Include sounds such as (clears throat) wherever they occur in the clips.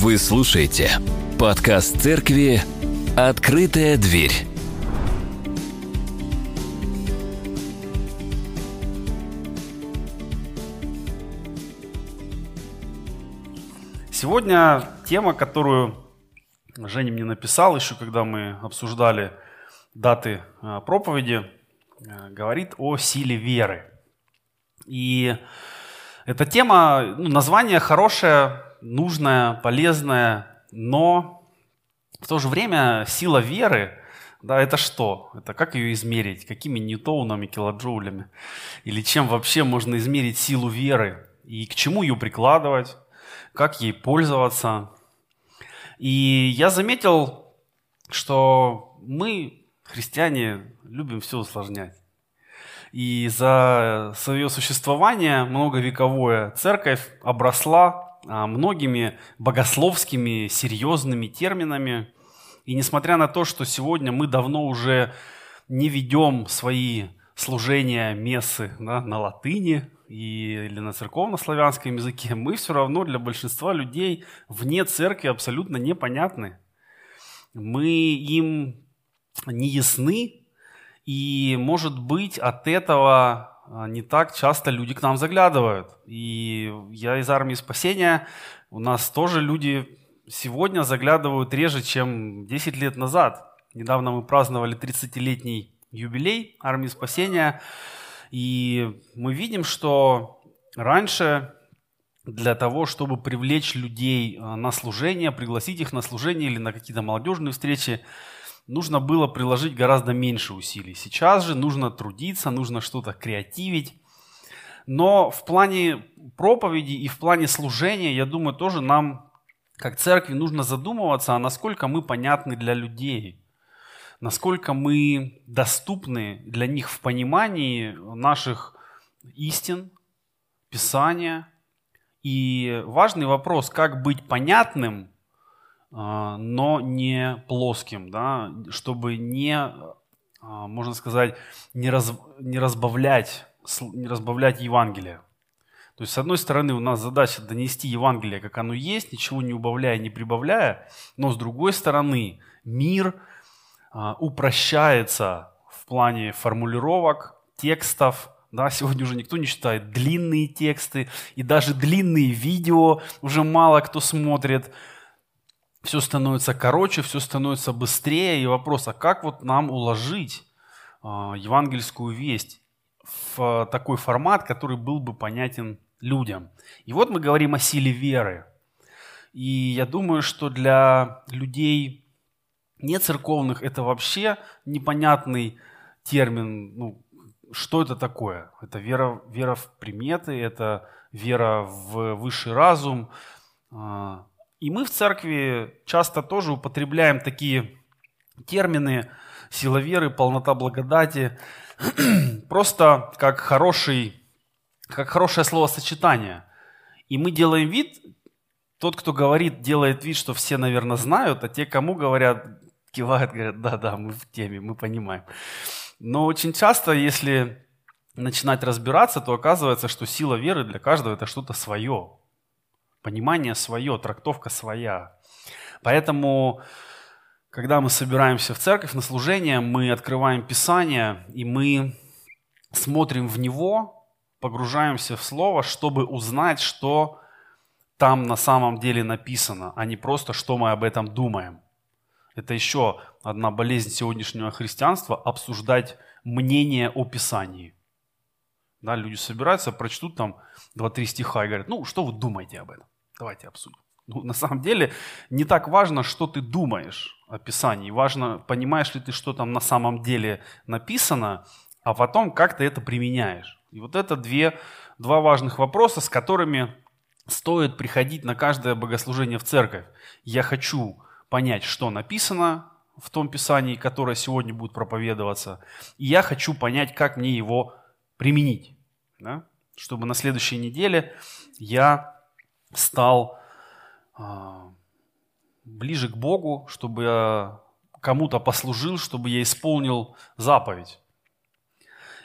Вы слушаете подкаст церкви «Открытая дверь». Сегодня тема, которую Женя мне написал еще, когда мы обсуждали даты а, проповеди, а, говорит о силе веры. И эта тема, ну, название хорошее, нужное, полезное, но в то же время сила веры, да, это что? Это как ее измерить? Какими ньютонами, килоджоулями? Или чем вообще можно измерить силу веры? И к чему ее прикладывать? Как ей пользоваться? И я заметил, что мы, христиане, любим все усложнять. И за свое существование многовековое церковь обросла многими богословскими серьезными терминами. И несмотря на то, что сегодня мы давно уже не ведем свои служения мессы да, на латыни или на церковно-славянском языке, мы все равно для большинства людей вне церкви абсолютно непонятны. Мы им не ясны, и, может быть, от этого а, не так часто люди к нам заглядывают. И я из армии спасения, у нас тоже люди сегодня заглядывают реже, чем 10 лет назад. Недавно мы праздновали 30-летний юбилей армии спасения. И мы видим, что раньше для того, чтобы привлечь людей а, на служение, пригласить их на служение или на какие-то молодежные встречи, нужно было приложить гораздо меньше усилий. Сейчас же нужно трудиться, нужно что-то креативить. Но в плане проповеди и в плане служения, я думаю, тоже нам, как церкви, нужно задумываться, а насколько мы понятны для людей, насколько мы доступны для них в понимании наших истин, Писания. И важный вопрос, как быть понятным но не плоским, да, чтобы не, а, можно сказать, не, раз, не, разбавлять, не разбавлять Евангелие. То есть, с одной стороны, у нас задача донести Евангелие, как оно есть, ничего не убавляя, не прибавляя, но с другой стороны, мир а, упрощается в плане формулировок, текстов, да, сегодня уже никто не читает длинные тексты, и даже длинные видео уже мало кто смотрит все становится короче, все становится быстрее. И вопрос, а как вот нам уложить а, евангельскую весть в такой формат, который был бы понятен людям? И вот мы говорим о силе веры. И я думаю, что для людей не церковных это вообще непонятный термин. Ну, что это такое? Это вера, вера в приметы, это вера в высший разум, а, и мы в церкви часто тоже употребляем такие термины сила веры, полнота благодати, (clears throat) просто как, хороший, как хорошее словосочетание. И мы делаем вид, тот, кто говорит, делает вид, что все, наверное, знают, а те, кому говорят, кивают, говорят, да-да, мы в теме, мы понимаем. Но очень часто, если начинать разбираться, то оказывается, что сила веры для каждого это что-то свое понимание свое, трактовка своя. Поэтому, когда мы собираемся в церковь на служение, мы открываем Писание, и мы смотрим в него, погружаемся в Слово, чтобы узнать, что там на самом деле написано, а не просто, что мы об этом думаем. Это еще одна болезнь сегодняшнего христианства – обсуждать мнение о Писании. Да, люди собираются, прочтут там 2-3 стиха и говорят, ну, что вы думаете об этом? Давайте обсудим. Ну, на самом деле не так важно, что ты думаешь о Писании. Важно, понимаешь ли ты, что там на самом деле написано, а потом как ты это применяешь. И вот это две, два важных вопроса, с которыми стоит приходить на каждое богослужение в церковь. Я хочу понять, что написано в том Писании, которое сегодня будет проповедоваться, и я хочу понять, как мне его применить, да? чтобы на следующей неделе я стал а, ближе к Богу, чтобы я кому-то послужил, чтобы я исполнил заповедь.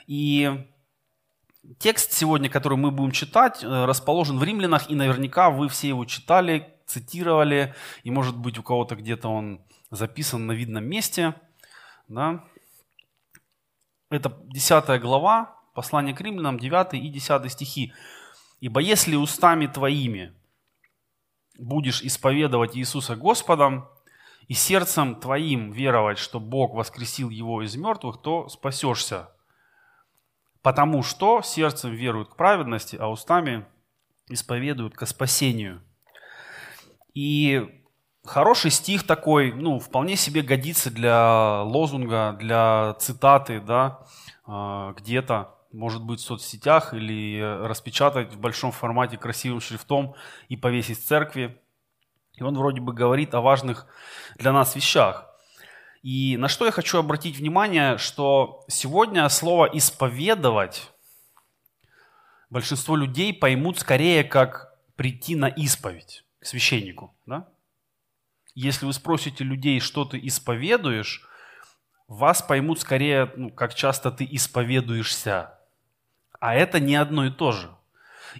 И текст сегодня, который мы будем читать, э, расположен в Римлянах, и наверняка вы все его читали, цитировали, и может быть у кого-то где-то он записан на видном месте. Да? Это 10 глава, послание к римлянам, 9 и 10 стихи. «Ибо если устами твоими будешь исповедовать Иисуса Господом, и сердцем твоим веровать, что Бог воскресил его из мертвых, то спасешься. Потому что сердцем веруют к праведности, а устами исповедуют к спасению. И хороший стих такой, ну, вполне себе годится для лозунга, для цитаты, да, а, где-то, может быть, в соцсетях или распечатать в большом формате красивым шрифтом и повесить в церкви. И он вроде бы говорит о важных для нас вещах. И на что я хочу обратить внимание, что сегодня слово «исповедовать» большинство людей поймут скорее как прийти на исповедь к священнику. Да? Если вы спросите людей, что ты исповедуешь, вас поймут скорее, ну, как часто ты исповедуешься. А это не одно и то же.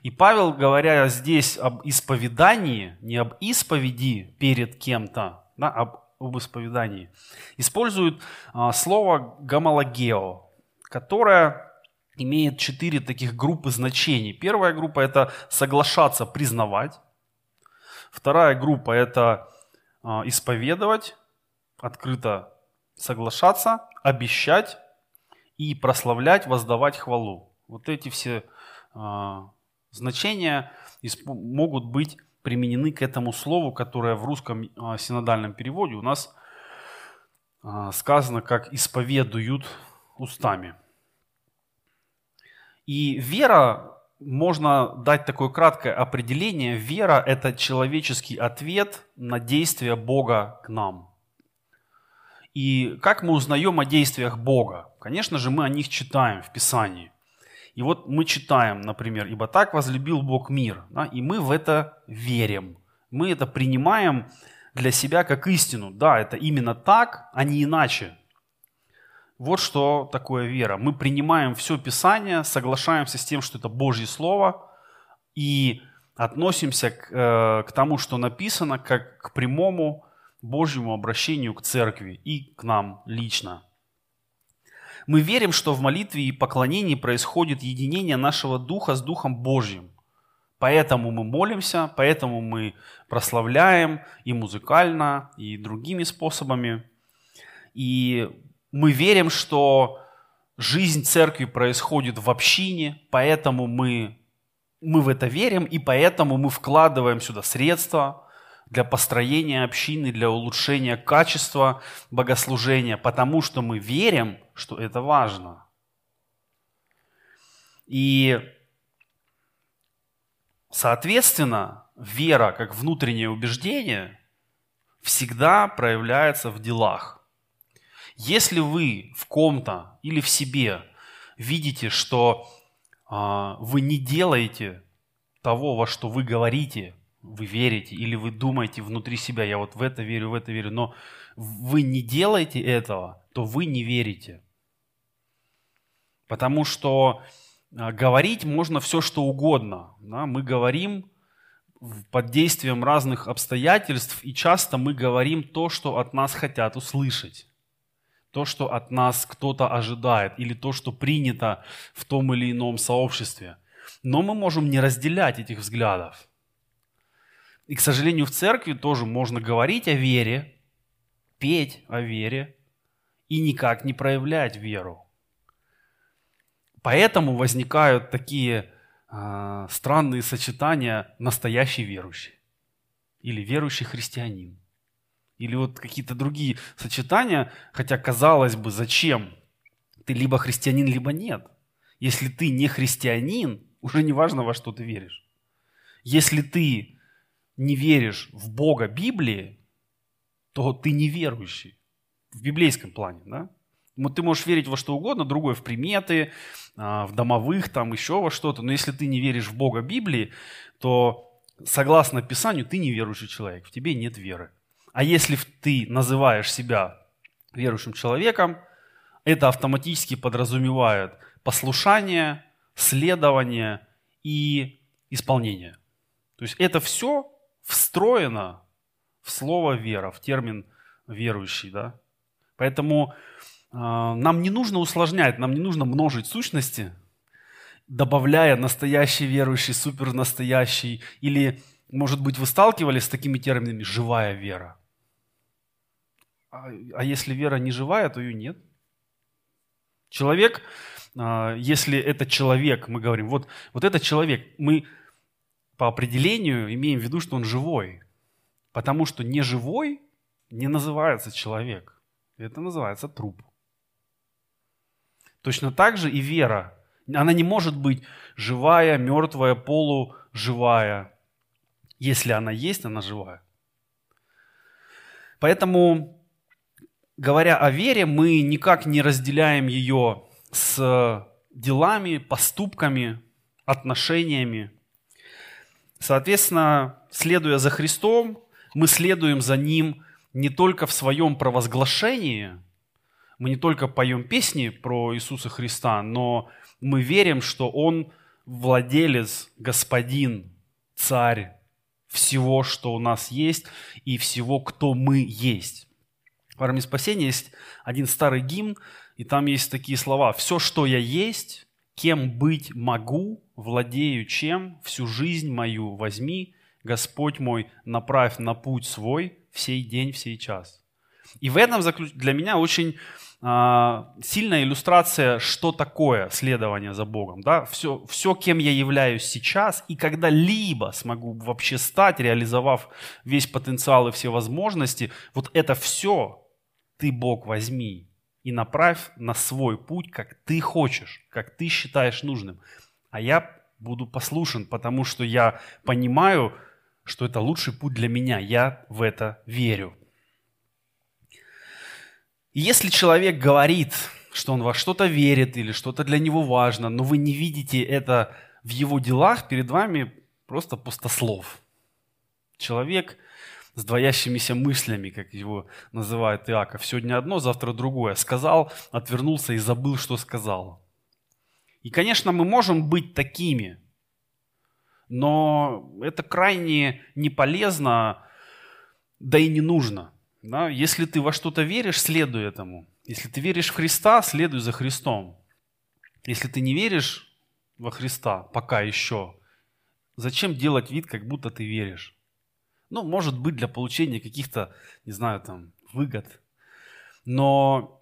И Павел, говоря здесь об исповедании, не об исповеди перед кем-то, да, об, об исповедании, использует а, слово гомологео, которое имеет четыре таких группы значений. Первая группа – это соглашаться, признавать. Вторая группа – это а, исповедовать, открыто соглашаться, обещать и прославлять, воздавать хвалу. Вот эти все а, значения могут быть применены к этому слову, которое в русском а, синодальном переводе у нас а, сказано как «исповедуют устами». И вера, можно дать такое краткое определение, вера – это человеческий ответ на действия Бога к нам. И как мы узнаем о действиях Бога? Конечно же, мы о них читаем в Писании. И вот мы читаем, например, «Ибо так возлюбил Бог мир», да, и мы в это верим. Мы это принимаем для себя как истину. Да, это именно так, а не иначе. Вот что такое вера. Мы принимаем все Писание, соглашаемся с тем, что это Божье Слово, и относимся к, э, к тому, что написано, как к прямому Божьему обращению к церкви и к нам лично. Мы верим, что в молитве и поклонении происходит единение нашего духа с Духом Божьим. Поэтому мы молимся, поэтому мы прославляем и музыкально, и другими способами. И мы верим, что жизнь церкви происходит в общине, поэтому мы, мы в это верим, и поэтому мы вкладываем сюда средства, для построения общины, для улучшения качества богослужения, потому что мы верим, что это важно. И, соответственно, вера как внутреннее убеждение всегда проявляется в делах. Если вы в ком-то или в себе видите, что а, вы не делаете того, во что вы говорите, вы верите, или вы думаете внутри себя, я вот в это верю, в это верю, но вы не делаете этого, то вы не верите. Потому что а, говорить можно все, что угодно. Да? Мы говорим под действием разных обстоятельств, и часто мы говорим то, что от нас хотят услышать. То, что от нас кто-то ожидает, или то, что принято в том или ином сообществе. Но мы можем не разделять этих взглядов. И, к сожалению, в церкви тоже можно говорить о вере, петь о вере и никак не проявлять веру. Поэтому возникают такие э, странные сочетания настоящий верующий или верующий христианин. Или вот какие-то другие сочетания, хотя казалось бы, зачем? Ты либо христианин, либо нет. Если ты не христианин, уже не важно, во что ты веришь. Если ты не веришь в Бога Библии, то ты неверующий в библейском плане, да? Ты можешь верить во что угодно, другое в приметы, а, в домовых, там еще во что-то, но если ты не веришь в Бога Библии, то согласно Писанию ты неверующий человек, в тебе нет веры. А если ты называешь себя верующим человеком, это автоматически подразумевает послушание, следование и исполнение. То есть это все встроено в слово вера, в термин верующий. Да? Поэтому э, нам не нужно усложнять, нам не нужно множить сущности, добавляя настоящий верующий, супер настоящий. Или, может быть, вы сталкивались с такими терминами «живая вера». А, а если вера не живая, то ее нет. Человек, э, если это человек, мы говорим, вот, вот это человек, мы по определению имеем в виду, что он живой. Потому что неживой не называется человек. Это называется труп. Точно так же и вера. Она не может быть живая, мертвая, полуживая. Если она есть, она живая. Поэтому, говоря о вере, мы никак не разделяем ее с делами, поступками, отношениями. Соответственно, следуя за Христом, мы следуем за Ним не только в своем провозглашении, мы не только поем песни про Иисуса Христа, но мы верим, что Он владелец, господин, царь всего, что у нас есть, и всего, кто мы есть. В армии спасения есть один старый гимн, и там есть такие слова. «Все, что я есть, кем быть могу, владею чем, всю жизнь мою возьми, Господь мой, направь на путь свой всей день, всей час. И в этом для меня очень а, сильная иллюстрация, что такое следование за Богом. Да? Все, все, кем я являюсь сейчас, и когда-либо смогу вообще стать, реализовав весь потенциал и все возможности, вот это все ты, Бог, возьми и направь на свой путь, как ты хочешь, как ты считаешь нужным. А я буду послушен, потому что я понимаю, что это лучший путь для меня. Я в это верю. И если человек говорит, что он во что-то верит или что-то для него важно, но вы не видите это в его делах, перед вами просто пустослов. Человек с двоящимися мыслями, как его называет Иаков. Сегодня одно, завтра другое. Сказал, отвернулся и забыл, что сказал. И, конечно, мы можем быть такими – но это крайне не полезно, да и не нужно. Да? Если ты во что-то веришь, следуй этому. Если ты веришь в Христа, следуй за Христом. Если ты не веришь во Христа, пока еще, зачем делать вид, как будто ты веришь? Ну, может быть, для получения каких-то, не знаю, там, выгод. Но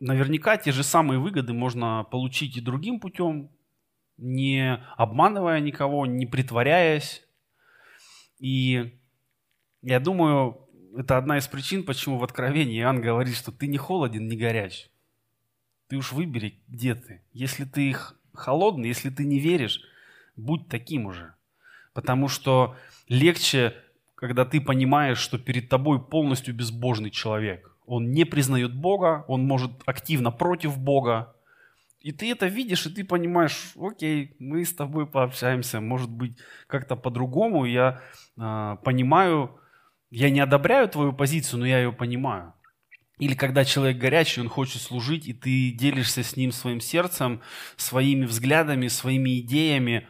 наверняка те же самые выгоды можно получить и другим путем, не обманывая никого, не притворяясь. И я думаю, это одна из причин, почему в Откровении Иоанн говорит, что ты не холоден, не горяч. Ты уж выбери, где ты. Если ты холодный, если ты не веришь, будь таким уже. Потому что легче, когда ты понимаешь, что перед тобой полностью безбожный человек. Он не признает Бога, он может активно против Бога, и ты это видишь, и ты понимаешь, окей, мы с тобой пообщаемся, может быть, как-то по-другому. Я э, понимаю, я не одобряю твою позицию, но я ее понимаю. Или когда человек горячий, он хочет служить, и ты делишься с ним своим сердцем, своими взглядами, своими идеями,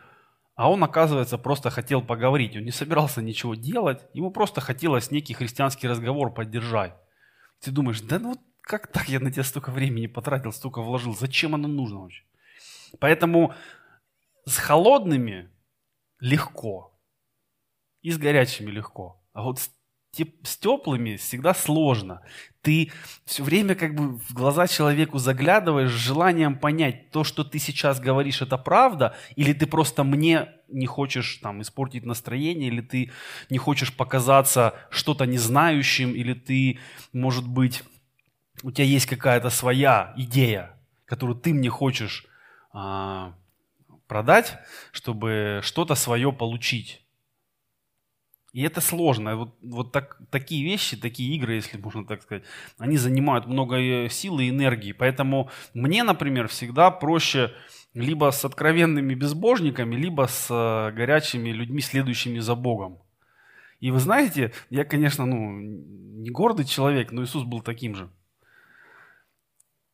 а он, оказывается, просто хотел поговорить. Он не собирался ничего делать, ему просто хотелось некий христианский разговор поддержать. Ты думаешь, да ну как так я на тебя столько времени потратил, столько вложил? Зачем оно нужно вообще? Поэтому с холодными легко. И с горячими легко. А вот с, с теплыми всегда сложно. Ты все время как бы в глаза человеку заглядываешь с желанием понять, то, что ты сейчас говоришь, это правда, или ты просто мне не хочешь там испортить настроение, или ты не хочешь показаться что-то незнающим, или ты, может быть, у тебя есть какая-то своя идея, которую ты мне хочешь а, продать, чтобы что-то свое получить. И это сложно. Вот, вот так, такие вещи, такие игры, если можно так сказать, они занимают много э, силы и энергии. Поэтому мне, например, всегда проще либо с откровенными безбожниками, либо с э, горячими людьми, следующими за Богом. И вы знаете, я, конечно, ну, не гордый человек, но Иисус был таким же.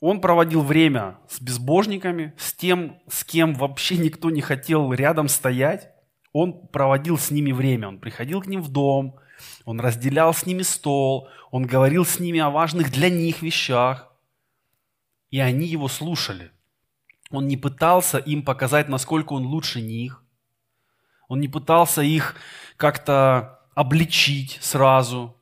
Он проводил время с безбожниками, с тем, с кем вообще никто не хотел рядом стоять. Он проводил с ними время. Он приходил к ним в дом, он разделял с ними стол, он говорил с ними о важных для них вещах. И они его слушали. Он не пытался им показать, насколько он лучше них. Он не пытался их как-то обличить сразу.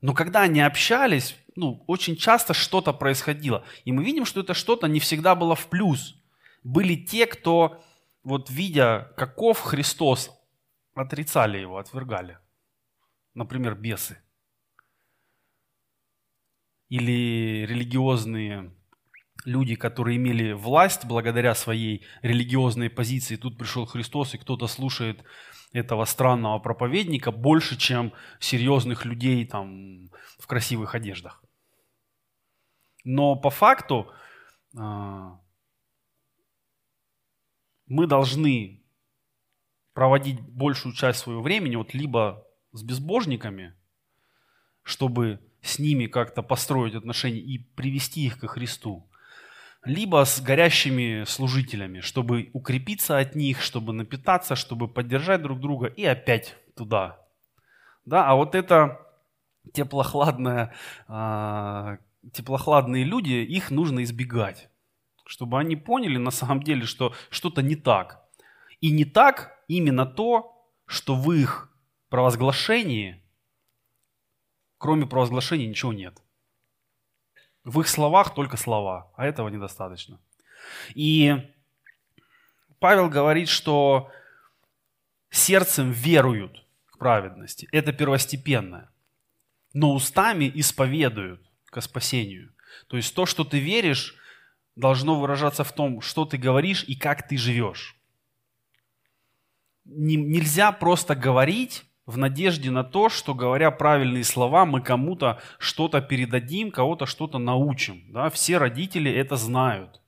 Но когда они общались, ну, очень часто что-то происходило. И мы видим, что это что-то не всегда было в плюс. Были те, кто, вот видя, каков Христос, отрицали его, отвергали. Например, бесы. Или религиозные люди, которые имели власть благодаря своей религиозной позиции. Тут пришел Христос, и кто-то слушает этого странного проповедника больше, чем серьезных людей там, в красивых одеждах. Но по факту а, мы должны проводить большую часть своего времени вот либо с безбожниками, чтобы с ними как-то построить отношения и привести их ко Христу, либо с горящими служителями, чтобы укрепиться от них, чтобы напитаться, чтобы поддержать друг друга и опять туда. Да, а вот это теплохладное, э, теплохладные люди, их нужно избегать, чтобы они поняли на самом деле, что что-то не так. И не так именно то, что в их провозглашении, кроме провозглашения, ничего нет. В их словах только слова, а этого недостаточно. И Павел говорит, что сердцем веруют к праведности. Это первостепенное. Но устами исповедуют к спасению. То есть то, что ты веришь, должно выражаться в том, что ты говоришь и как ты живешь. Нельзя просто говорить в надежде на то, что, говоря правильные слова, мы кому-то что-то передадим, кого-то что-то научим. Да? Все родители это знают.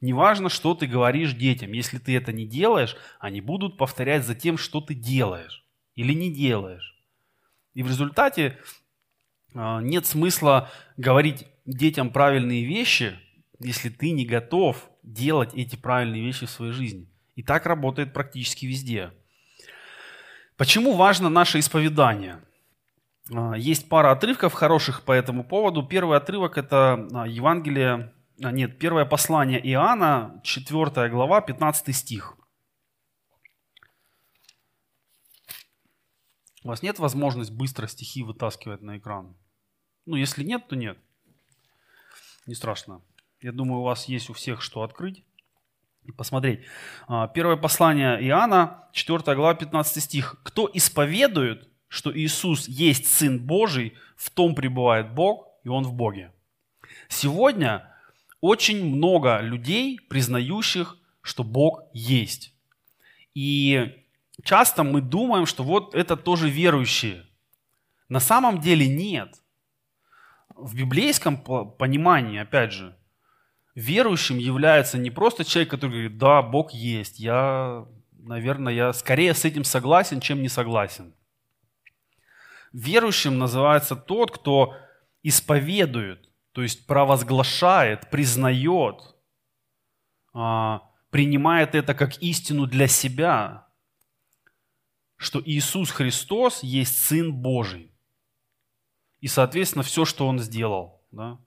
Неважно, что ты говоришь детям. Если ты это не делаешь, они будут повторять за тем, что ты делаешь или не делаешь. И в результате а, нет смысла говорить детям правильные вещи, если ты не готов делать эти правильные вещи в своей жизни. И так работает практически везде. Почему важно наше исповедание? А, есть пара отрывков хороших по этому поводу. Первый отрывок – это а, Евангелие, а, нет, первое послание Иоанна, 4 глава, 15 стих. У вас нет возможности быстро стихи вытаскивать на экран? Ну, если нет, то нет. Не страшно. Я думаю, у вас есть у всех что открыть посмотреть. А, первое послание Иоанна, 4 глава, 15 стих. «Кто исповедует, что Иисус есть Сын Божий, в том пребывает Бог, и Он в Боге». Сегодня очень много людей, признающих, что Бог есть. И часто мы думаем, что вот это тоже верующие. На самом деле нет. В библейском понимании, опять же, верующим является не просто человек, который говорит, да, Бог есть, я, наверное, я скорее с этим согласен, чем не согласен. Верующим называется тот, кто исповедует, то есть провозглашает, признает, а, принимает это как истину для себя, что Иисус Христос есть Сын Божий. И, соответственно, все, что Он сделал, да,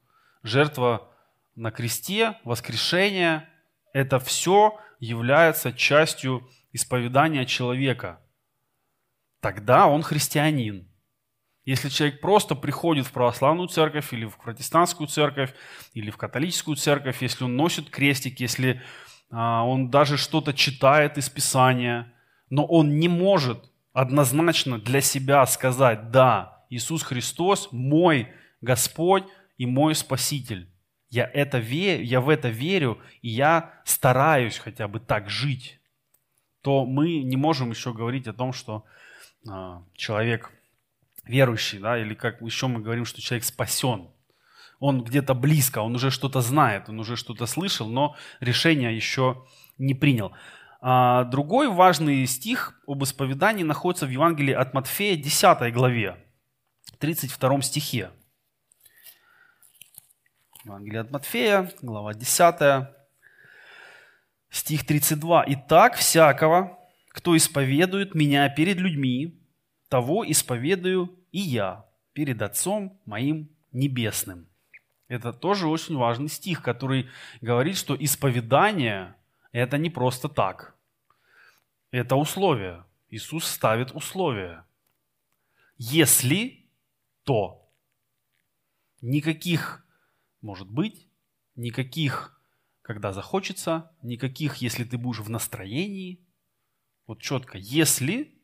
жертва на кресте, воскрешение, это все является частью исповедания человека. Тогда он христианин. Если человек просто приходит в православную церковь или в протестантскую церковь или в католическую церковь, если он носит крестик, если а, он даже что-то читает из Писания, но он не может однозначно для себя сказать, да, Иисус Христос мой Господь и мой Спаситель я, это верю, я в это верю, и я стараюсь хотя бы так жить, то мы не можем еще говорить о том, что э, человек верующий, да, или как еще мы говорим, что человек спасен. Он где-то близко, он уже что-то знает, он уже что-то слышал, но решение еще не принял. А другой важный стих об исповедании находится в Евангелии от Матфея, 10 главе, 32 стихе. Евангелие от Матфея, глава 10, стих 32. «Итак, всякого, кто исповедует меня перед людьми, того исповедую и я перед Отцом моим небесным». Это тоже очень важный стих, который говорит, что исповедание – это не просто так. Это условие. Иисус ставит условия. Если, то. Никаких может быть, никаких, когда захочется, никаких, если ты будешь в настроении. Вот четко, если,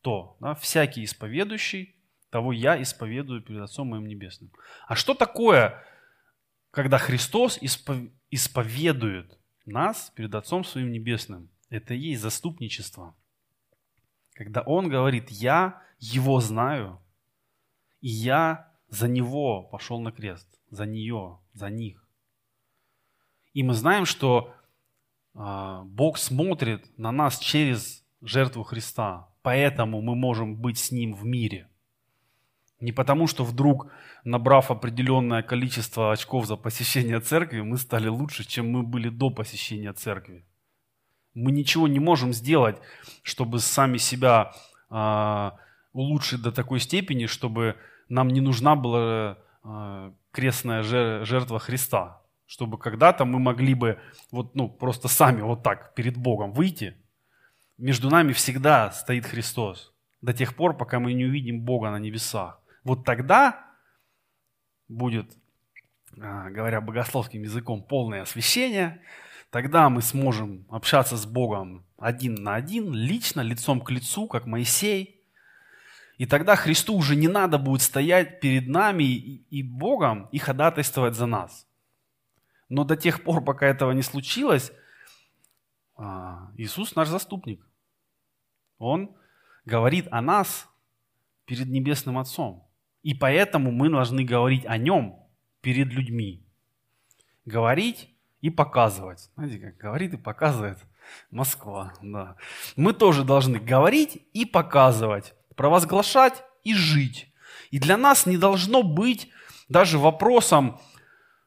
то, да, всякий исповедующий, того я исповедую перед Отцом моим Небесным. А что такое, когда Христос исповедует нас перед Отцом своим Небесным? Это и есть заступничество. Когда Он говорит, я Его знаю, и я за него пошел на крест, за нее, за них. И мы знаем, что э, Бог смотрит на нас через жертву Христа, поэтому мы можем быть с Ним в мире. Не потому, что вдруг, набрав определенное количество очков за посещение церкви, мы стали лучше, чем мы были до посещения церкви. Мы ничего не можем сделать, чтобы сами себя э, улучшить до такой степени, чтобы нам не нужна была э, крестная жертва Христа, чтобы когда-то мы могли бы вот, ну, просто сами вот так перед Богом выйти. Между нами всегда стоит Христос до тех пор, пока мы не увидим Бога на небесах. Вот тогда будет, э, говоря богословским языком, полное освящение. Тогда мы сможем общаться с Богом один на один, лично, лицом к лицу, как Моисей – и тогда Христу уже не надо будет стоять перед нами и Богом и ходатайствовать за нас. Но до тех пор, пока этого не случилось, а, Иисус наш заступник. Он говорит о нас перед Небесным Отцом. И поэтому мы должны говорить о Нем перед людьми. Говорить и показывать. Знаете, как говорит и показывает Москва. Да. Мы тоже должны говорить и показывать провозглашать и жить. И для нас не должно быть даже вопросом,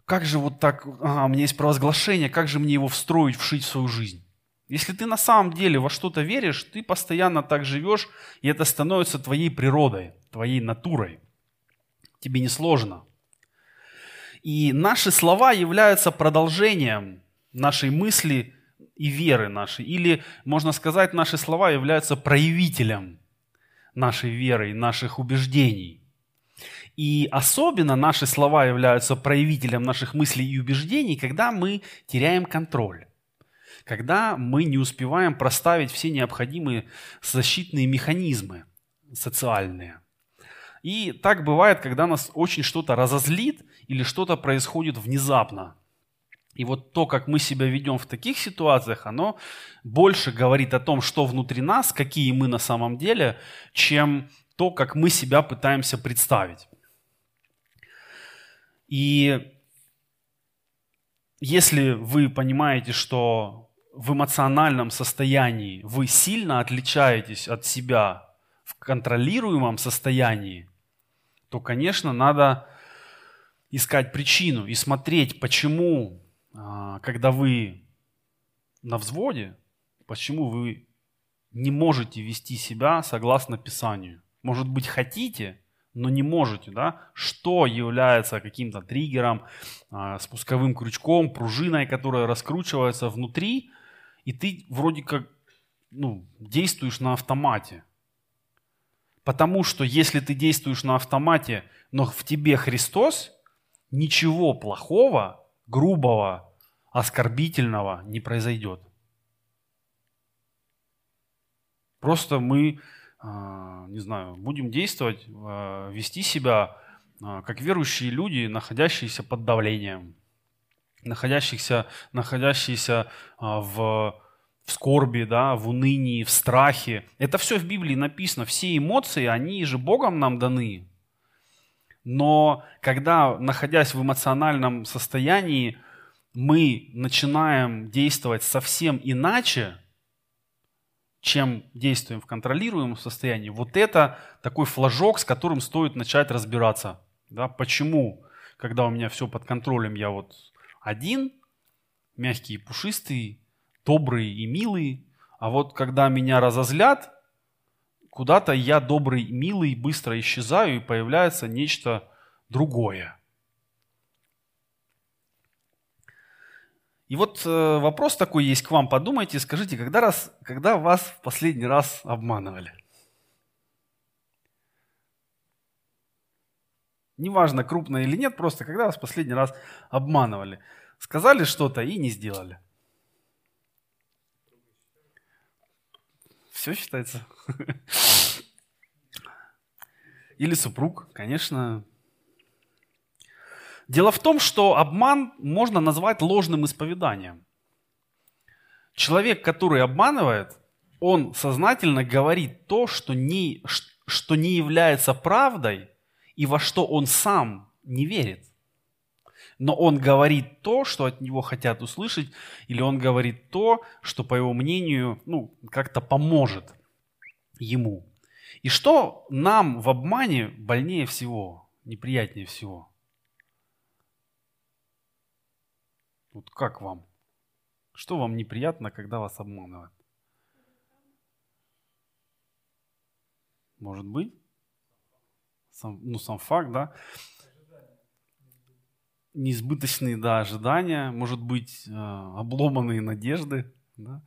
как же вот так, ага, у меня есть провозглашение, как же мне его встроить, вшить в свою жизнь. Если ты на самом деле во что-то веришь, ты постоянно так живешь, и это становится твоей природой, твоей натурой. Тебе не сложно. И наши слова являются продолжением нашей мысли и веры нашей. Или, можно сказать, наши слова являются проявителем нашей веры, наших убеждений. И особенно наши слова являются проявителем наших мыслей и убеждений, когда мы теряем контроль, когда мы не успеваем проставить все необходимые защитные механизмы социальные. И так бывает, когда нас очень что-то разозлит или что-то происходит внезапно. И вот то, как мы себя ведем в таких ситуациях, оно больше говорит о том, что внутри нас, какие мы на самом деле, чем то, как мы себя пытаемся представить. И если вы понимаете, что в эмоциональном состоянии вы сильно отличаетесь от себя в контролируемом состоянии, то, конечно, надо искать причину и смотреть, почему когда вы на взводе, почему вы не можете вести себя согласно Писанию? Может быть, хотите, но не можете, да? Что является каким-то триггером, а, спусковым крючком, пружиной, которая раскручивается внутри, и ты вроде как ну, действуешь на автомате. Потому что если ты действуешь на автомате, но в тебе Христос, ничего плохого грубого, оскорбительного не произойдет. Просто мы, а, не знаю, будем действовать, а, вести себя а, как верующие люди, находящиеся под давлением, находящихся, находящиеся в, в скорби, да, в унынии, в страхе. Это все в Библии написано. Все эмоции, они же Богом нам даны. Но когда, находясь в эмоциональном состоянии, мы начинаем действовать совсем иначе, чем действуем в контролируемом состоянии, вот это такой флажок, с которым стоит начать разбираться. Да, почему когда у меня все под контролем, я вот один, мягкий и пушистый, добрый и милый. А вот когда меня разозлят, куда-то я добрый, милый, быстро исчезаю, и появляется нечто другое. И вот э, вопрос такой есть к вам. Подумайте, скажите, когда, раз, когда вас в последний раз обманывали? Неважно, крупно или нет, просто когда вас в последний раз обманывали. Сказали что-то и не сделали. Все считается. Или супруг, конечно. Дело в том, что обман можно назвать ложным исповеданием. Человек, который обманывает, он сознательно говорит то, что не, что не является правдой и во что он сам не верит. Но он говорит то, что от него хотят услышать, или он говорит то, что, по его мнению, ну, как-то поможет ему. И что нам в обмане больнее всего, неприятнее всего? Вот как вам? Что вам неприятно, когда вас обманывают? Может быть? Сам, ну, сам факт, да? Неизбыточные, да, ожидания, может быть, э, обломанные надежды. Да?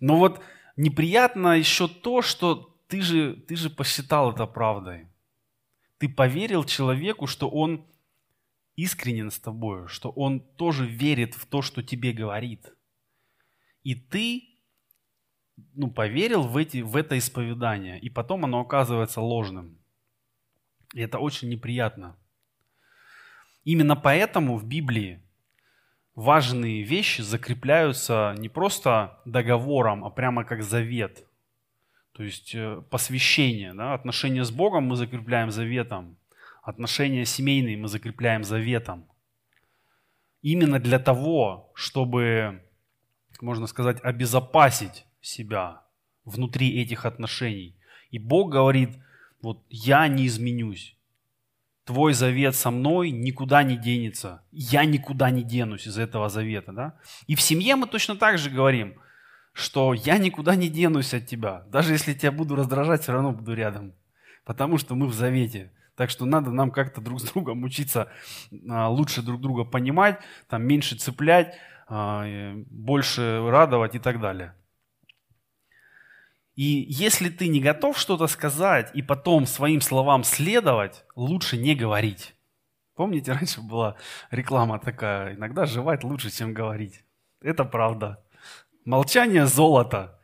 Но вот неприятно еще то, что ты же, ты же посчитал это правдой. Ты поверил человеку, что он искренен с тобой, что он тоже верит в то, что тебе говорит. И ты ну, поверил в, эти, в это исповедание, и потом оно оказывается ложным. И это очень неприятно. Именно поэтому в Библии важные вещи закрепляются не просто договором, а прямо как завет. То есть э, посвящение, да, отношения с Богом мы закрепляем заветом, отношения семейные мы закрепляем заветом. Именно для того, чтобы, можно сказать, обезопасить себя внутри этих отношений. И Бог говорит, вот я не изменюсь. Твой завет со мной никуда не денется. Я никуда не денусь из этого завета. Да? И в семье мы точно так же говорим – что я никуда не денусь от тебя. Даже если тебя буду раздражать, все равно буду рядом. Потому что мы в завете. Так что надо нам как-то друг с другом учиться а, лучше друг друга понимать, там, меньше цеплять, а, больше радовать и так далее. И если ты не готов что-то сказать и потом своим словам следовать, лучше не говорить. Помните, (laughs) раньше была реклама такая, иногда жевать лучше, чем говорить. Это правда. Молчание – золото.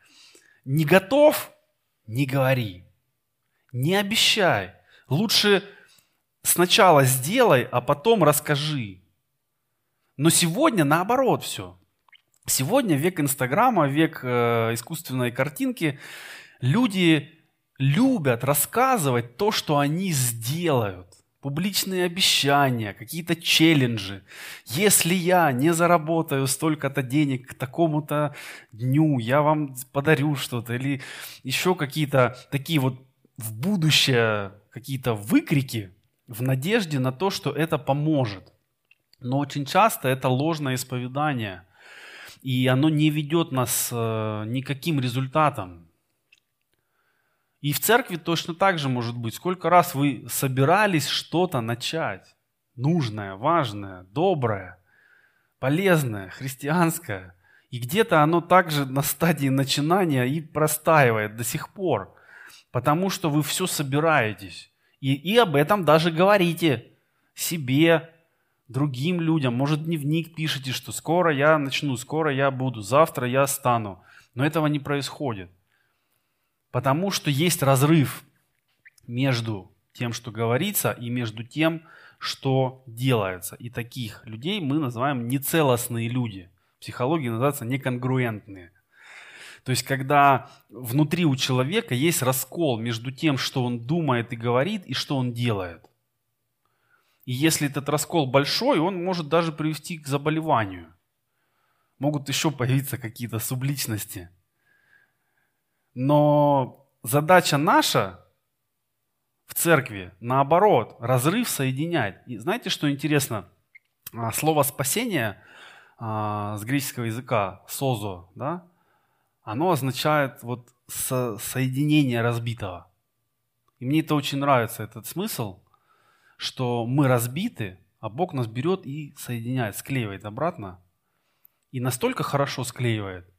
Не готов – не говори. Не обещай. Лучше сначала сделай, а потом расскажи. Но сегодня наоборот все. Сегодня век Инстаграма, век э, искусственной картинки. Люди любят рассказывать то, что они сделают публичные обещания, какие-то челленджи. Если я не заработаю столько-то денег к такому-то дню, я вам подарю что-то. Или еще какие-то такие вот в будущее какие-то выкрики в надежде на то, что это поможет. Но очень часто это ложное исповедание. И оно не ведет нас э, никаким результатом. И в церкви точно так же может быть. Сколько раз вы собирались что-то начать, нужное, важное, доброе, полезное, христианское, и где-то оно также на стадии начинания и простаивает до сих пор, потому что вы все собираетесь. И, и об этом даже говорите себе, другим людям. Может, дневник пишете, что скоро я начну, скоро я буду, завтра я стану. Но этого не происходит. Потому что есть разрыв между тем, что говорится, и между тем, что делается. И таких людей мы называем нецелостные люди. В психологии называются неконгруентные. То есть, когда внутри у человека есть раскол между тем, что он думает и говорит, и что он делает. И если этот раскол большой, он может даже привести к заболеванию. Могут еще появиться какие-то субличности – но задача наша в церкви, наоборот, разрыв соединяет. И знаете, что интересно? А, слово «спасение» а, с греческого языка «созо», да, оно означает вот со соединение разбитого. И мне это очень нравится, этот смысл, что мы разбиты, а Бог нас берет и соединяет, склеивает обратно. И настолько хорошо склеивает,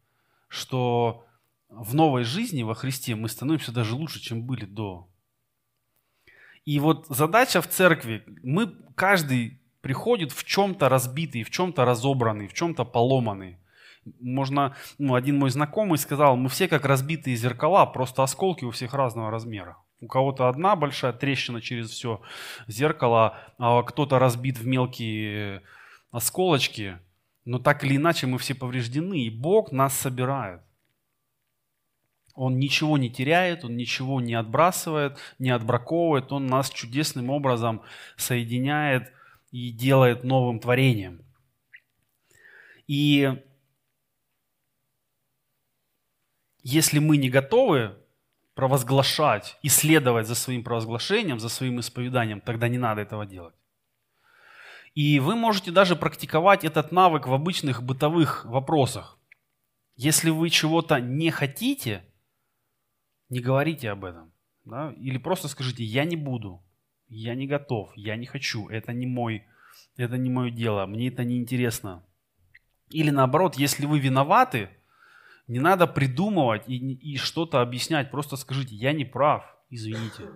что в новой жизни во Христе мы становимся даже лучше, чем были до. И вот задача в церкви, мы, каждый приходит в чем-то разбитый, в чем-то разобранный, в чем-то поломанный. Можно, ну, один мой знакомый сказал, мы все как разбитые зеркала, просто осколки у всех разного размера. У кого-то одна большая трещина через все зеркало, а кто-то разбит в мелкие осколочки. Но так или иначе мы все повреждены, и Бог нас собирает. Он ничего не теряет, он ничего не отбрасывает, не отбраковывает, он нас чудесным образом соединяет и делает новым творением. И если мы не готовы провозглашать и следовать за своим провозглашением, за своим исповеданием, тогда не надо этого делать. И вы можете даже практиковать этот навык в обычных бытовых вопросах. Если вы чего-то не хотите, не говорите об этом. Да? Или просто скажите, я не буду, я не готов, я не хочу, это не мой, это не мое дело, мне это не интересно. Или наоборот, если вы виноваты, не надо придумывать и, и что-то объяснять. Просто скажите, я не прав, извините.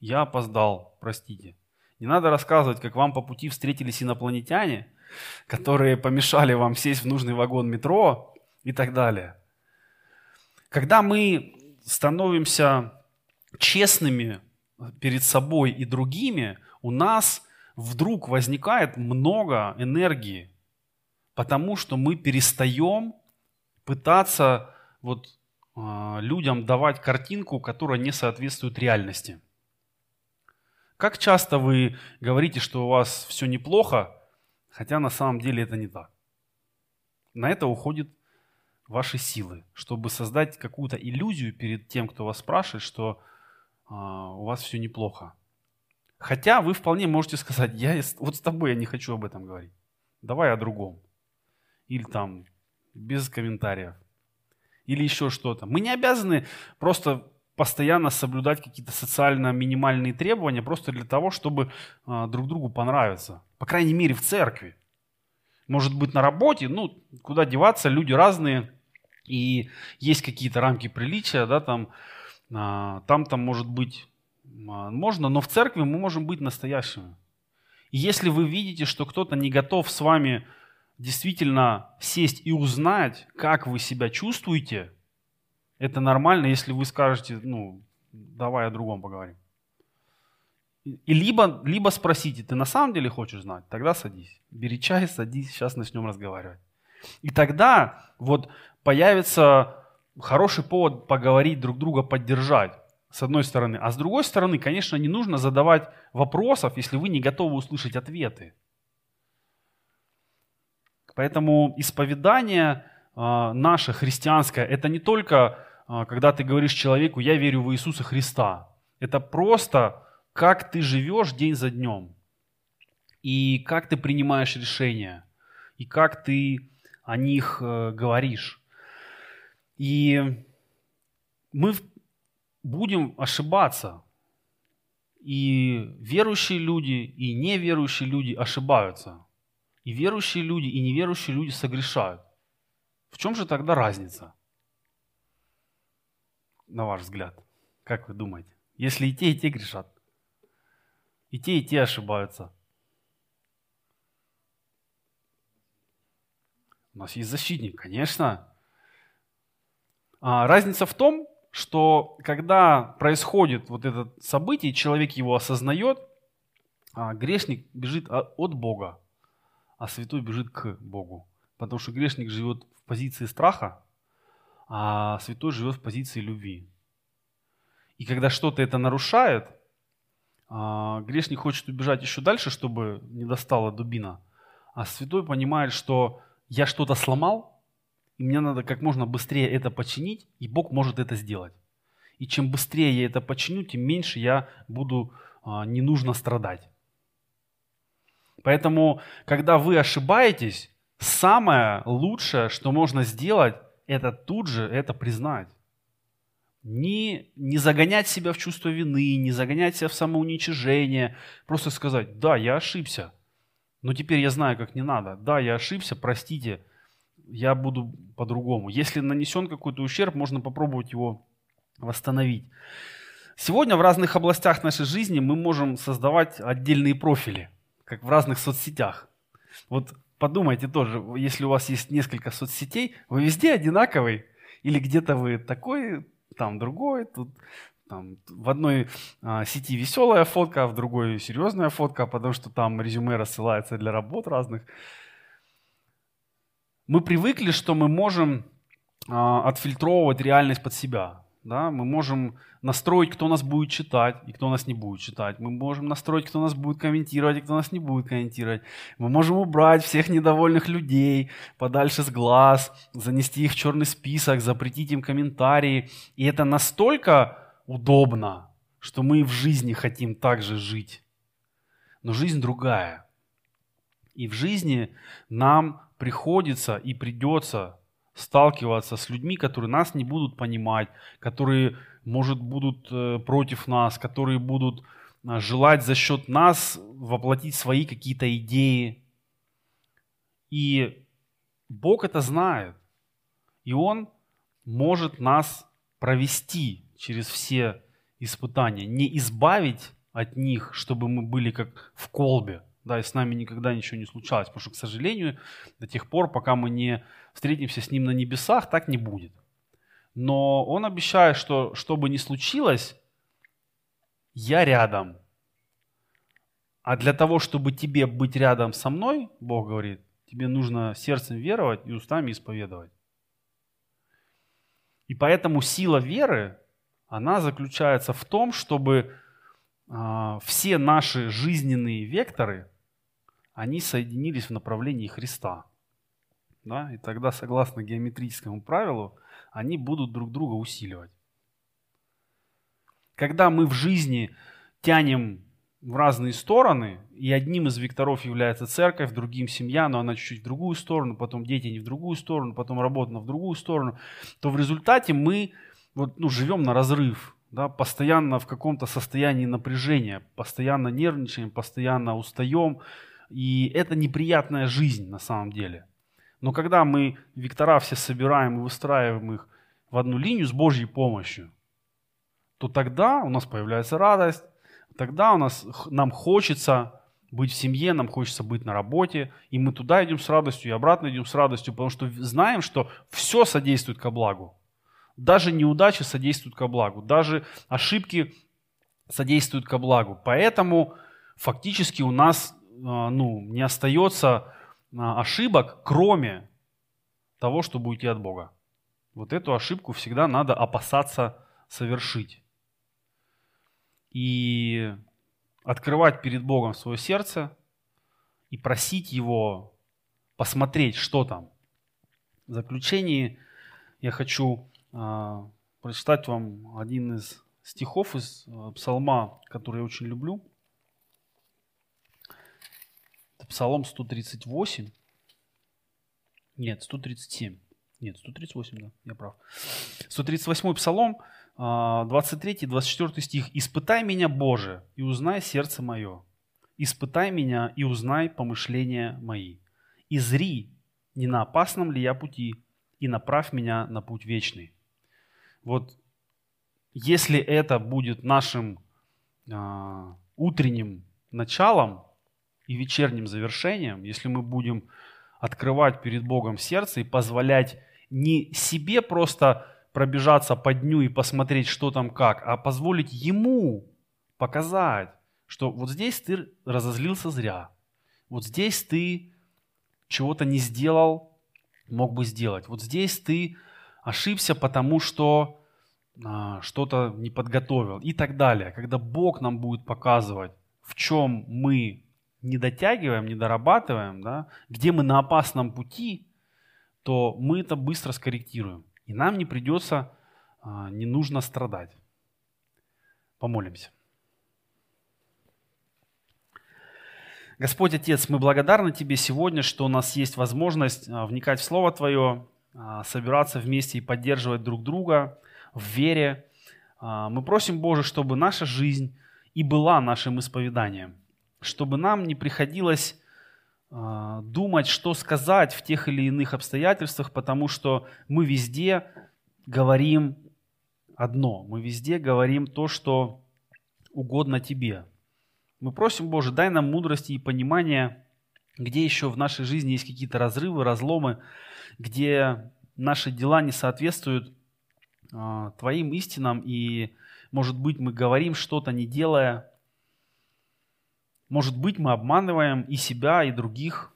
Я опоздал, простите. Не надо рассказывать, как вам по пути встретились инопланетяне, которые помешали вам сесть в нужный вагон метро и так далее. Когда мы становимся честными перед собой и другими, у нас вдруг возникает много энергии, потому что мы перестаем пытаться вот, э, людям давать картинку, которая не соответствует реальности. Как часто вы говорите, что у вас все неплохо, хотя на самом деле это не так? На это уходят ваши силы, чтобы создать какую-то иллюзию перед тем, кто вас спрашивает, что э, у вас все неплохо. Хотя вы вполне можете сказать, я вот с тобой я не хочу об этом говорить. Давай о другом. Или там без комментариев. Или еще что-то. Мы не обязаны просто постоянно соблюдать какие-то социально минимальные требования просто для того, чтобы э, друг другу понравиться. По крайней мере, в церкви. Может быть, на работе, ну, куда деваться, люди разные, и есть какие-то рамки приличия, да, там, э, там, там может быть, э, можно, но в церкви мы можем быть настоящими. И если вы видите, что кто-то не готов с вами действительно сесть и узнать, как вы себя чувствуете, это нормально, если вы скажете, ну, давай о другом поговорим. И либо, либо спросите, ты на самом деле хочешь знать? Тогда садись. Бери чай, садись, сейчас начнем разговаривать. И тогда вот появится хороший повод поговорить, друг друга поддержать, с одной стороны. А с другой стороны, конечно, не нужно задавать вопросов, если вы не готовы услышать ответы. Поэтому исповедание а, наше христианское, это не только а, когда ты говоришь человеку, я верю в Иисуса Христа. Это просто как ты живешь день за днем. И как ты принимаешь решения. И как ты о них э, говоришь. И мы будем ошибаться. И верующие люди, и неверующие люди ошибаются. И верующие люди, и неверующие люди согрешают. В чем же тогда разница? На ваш взгляд. Как вы думаете? Если и те, и те грешат. И те, и те ошибаются. У нас есть защитник, конечно. А, разница в том, что когда происходит вот это событие, человек его осознает, а, грешник бежит от Бога а святой бежит к Богу. Потому что грешник живет в позиции страха, а святой живет в позиции любви. И когда что-то это нарушает, а, грешник хочет убежать еще дальше, чтобы не достала дубина, а святой понимает, что я что-то сломал, и мне надо как можно быстрее это починить, и Бог может это сделать. И чем быстрее я это починю, тем меньше я буду а, не нужно страдать. Поэтому, когда вы ошибаетесь, самое лучшее, что можно сделать, это тут же это признать. Не, не загонять себя в чувство вины, не загонять себя в самоуничижение. Просто сказать, да, я ошибся, но теперь я знаю, как не надо. Да, я ошибся, простите, я буду по-другому. Если нанесен какой-то ущерб, можно попробовать его восстановить. Сегодня в разных областях нашей жизни мы можем создавать отдельные профили, как в разных соцсетях. Вот подумайте тоже, если у вас есть несколько соцсетей, вы везде одинаковый, или где-то вы такой, там другой, тут там, в одной а, сети веселая фотка, а в другой серьезная фотка, потому что там резюме рассылается для работ разных. Мы привыкли, что мы можем а, отфильтровывать реальность под себя. Да? Мы можем настроить, кто нас будет читать и кто нас не будет читать. Мы можем настроить, кто нас будет комментировать и кто нас не будет комментировать. Мы можем убрать всех недовольных людей подальше с глаз, занести их в черный список, запретить им комментарии. И это настолько удобно, что мы в жизни хотим так же жить. Но жизнь другая. И в жизни нам приходится и придется сталкиваться с людьми, которые нас не будут понимать, которые, может, будут э, против нас, которые будут э, желать за счет нас воплотить свои какие-то идеи. И Бог это знает. И Он может нас провести через все испытания, не избавить от них, чтобы мы были как в колбе, да, и с нами никогда ничего не случалось, потому что, к сожалению, до тех пор, пока мы не встретимся с Ним на небесах, так не будет. Но Он обещает, что что бы ни случилось, я рядом. А для того, чтобы тебе быть рядом со мной, Бог говорит, тебе нужно сердцем веровать и устами исповедовать. И поэтому сила веры, она заключается в том, чтобы э, все наши жизненные векторы, они соединились в направлении Христа. Да? И тогда, согласно геометрическому правилу, они будут друг друга усиливать. Когда мы в жизни тянем в разные стороны, и одним из векторов является церковь, другим семья, но она чуть-чуть в другую сторону, потом дети не в другую сторону, потом работа в другую сторону, то в результате мы вот, ну, живем на разрыв, да, постоянно в каком-то состоянии напряжения, постоянно нервничаем, постоянно устаем, и это неприятная жизнь на самом деле – но когда мы вектора все собираем и выстраиваем их в одну линию с Божьей помощью, то тогда у нас появляется радость, тогда у нас, нам хочется быть в семье, нам хочется быть на работе, и мы туда идем с радостью, и обратно идем с радостью, потому что знаем, что все содействует ко благу. Даже неудачи содействуют ко благу, даже ошибки содействуют ко благу. Поэтому фактически у нас ну, не остается а, ошибок, кроме того, чтобы уйти от Бога. Вот эту ошибку всегда надо опасаться совершить. И открывать перед Богом свое сердце и просить Его посмотреть, что там. В заключении я хочу э, прочитать вам один из стихов из псалма, который я очень люблю – Псалом 138. Нет, 137. Нет, 138, да, я прав. 138 Псалом, 23-24 а, стих. «Испытай меня, Боже, и узнай сердце мое. Испытай меня и узнай помышления мои. И зри, не на опасном ли я пути, и направь меня на путь вечный». Вот если это будет нашим э, утренним началом, и вечерним завершением, если мы будем открывать перед Богом сердце и позволять не себе просто пробежаться по дню и посмотреть, что там как, а позволить Ему показать, что вот здесь ты разозлился зря, вот здесь ты чего-то не сделал, мог бы сделать, вот здесь ты ошибся, потому что а, что-то не подготовил и так далее. Когда Бог нам будет показывать, в чем мы не дотягиваем, не дорабатываем, да, где мы на опасном пути, то мы это быстро скорректируем. И нам не придется, а, не нужно страдать. Помолимся. Господь Отец, мы благодарны Тебе сегодня, что у нас есть возможность а, вникать в Слово Твое, а, собираться вместе и поддерживать друг друга в вере. Мы просим, Боже, чтобы наша жизнь и была нашим исповеданием, чтобы нам не приходилось думать, что сказать в тех или иных обстоятельствах, потому что мы везде говорим одно, мы везде говорим то, что угодно Тебе. Мы просим, Боже, дай нам мудрости и понимания, где еще в нашей жизни есть какие-то разрывы, разломы, где наши дела не соответствуют э, Твоим истинам, и, может быть, мы говорим что-то, не делая. Может быть, мы обманываем и себя, и других.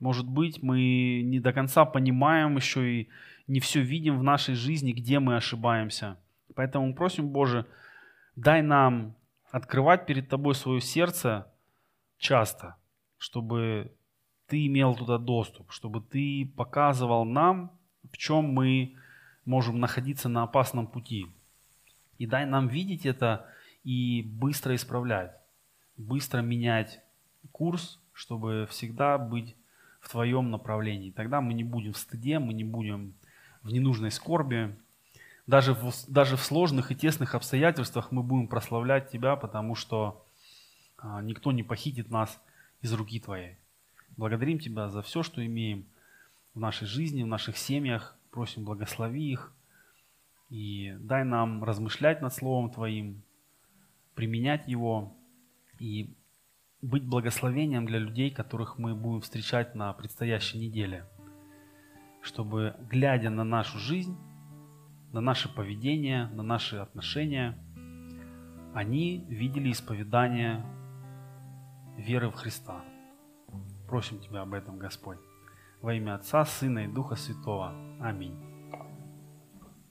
Может быть, мы не до конца понимаем еще и не все видим в нашей жизни, где мы ошибаемся. Поэтому просим, Боже, дай нам открывать перед Тобой свое сердце часто, чтобы Ты имел туда доступ, чтобы Ты показывал нам, в чем мы можем находиться на опасном пути. И дай нам видеть это и быстро исправлять, быстро менять курс, чтобы всегда быть в Твоем направлении. Тогда мы не будем в стыде, мы не будем в ненужной скорби, даже в, даже в сложных и тесных обстоятельствах мы будем прославлять Тебя, потому что а, никто не похитит нас из руки Твоей. Благодарим Тебя за все, что имеем в нашей жизни, в наших семьях. Просим, благослови их и дай нам размышлять над Словом Твоим, применять его и быть благословением для людей, которых мы будем встречать на предстоящей неделе, чтобы, глядя на нашу жизнь, на наше поведение, на наши отношения, они видели исповедание веры в Христа. Просим Тебя об этом, Господь. Во имя Отца, Сына и Духа Святого. Аминь.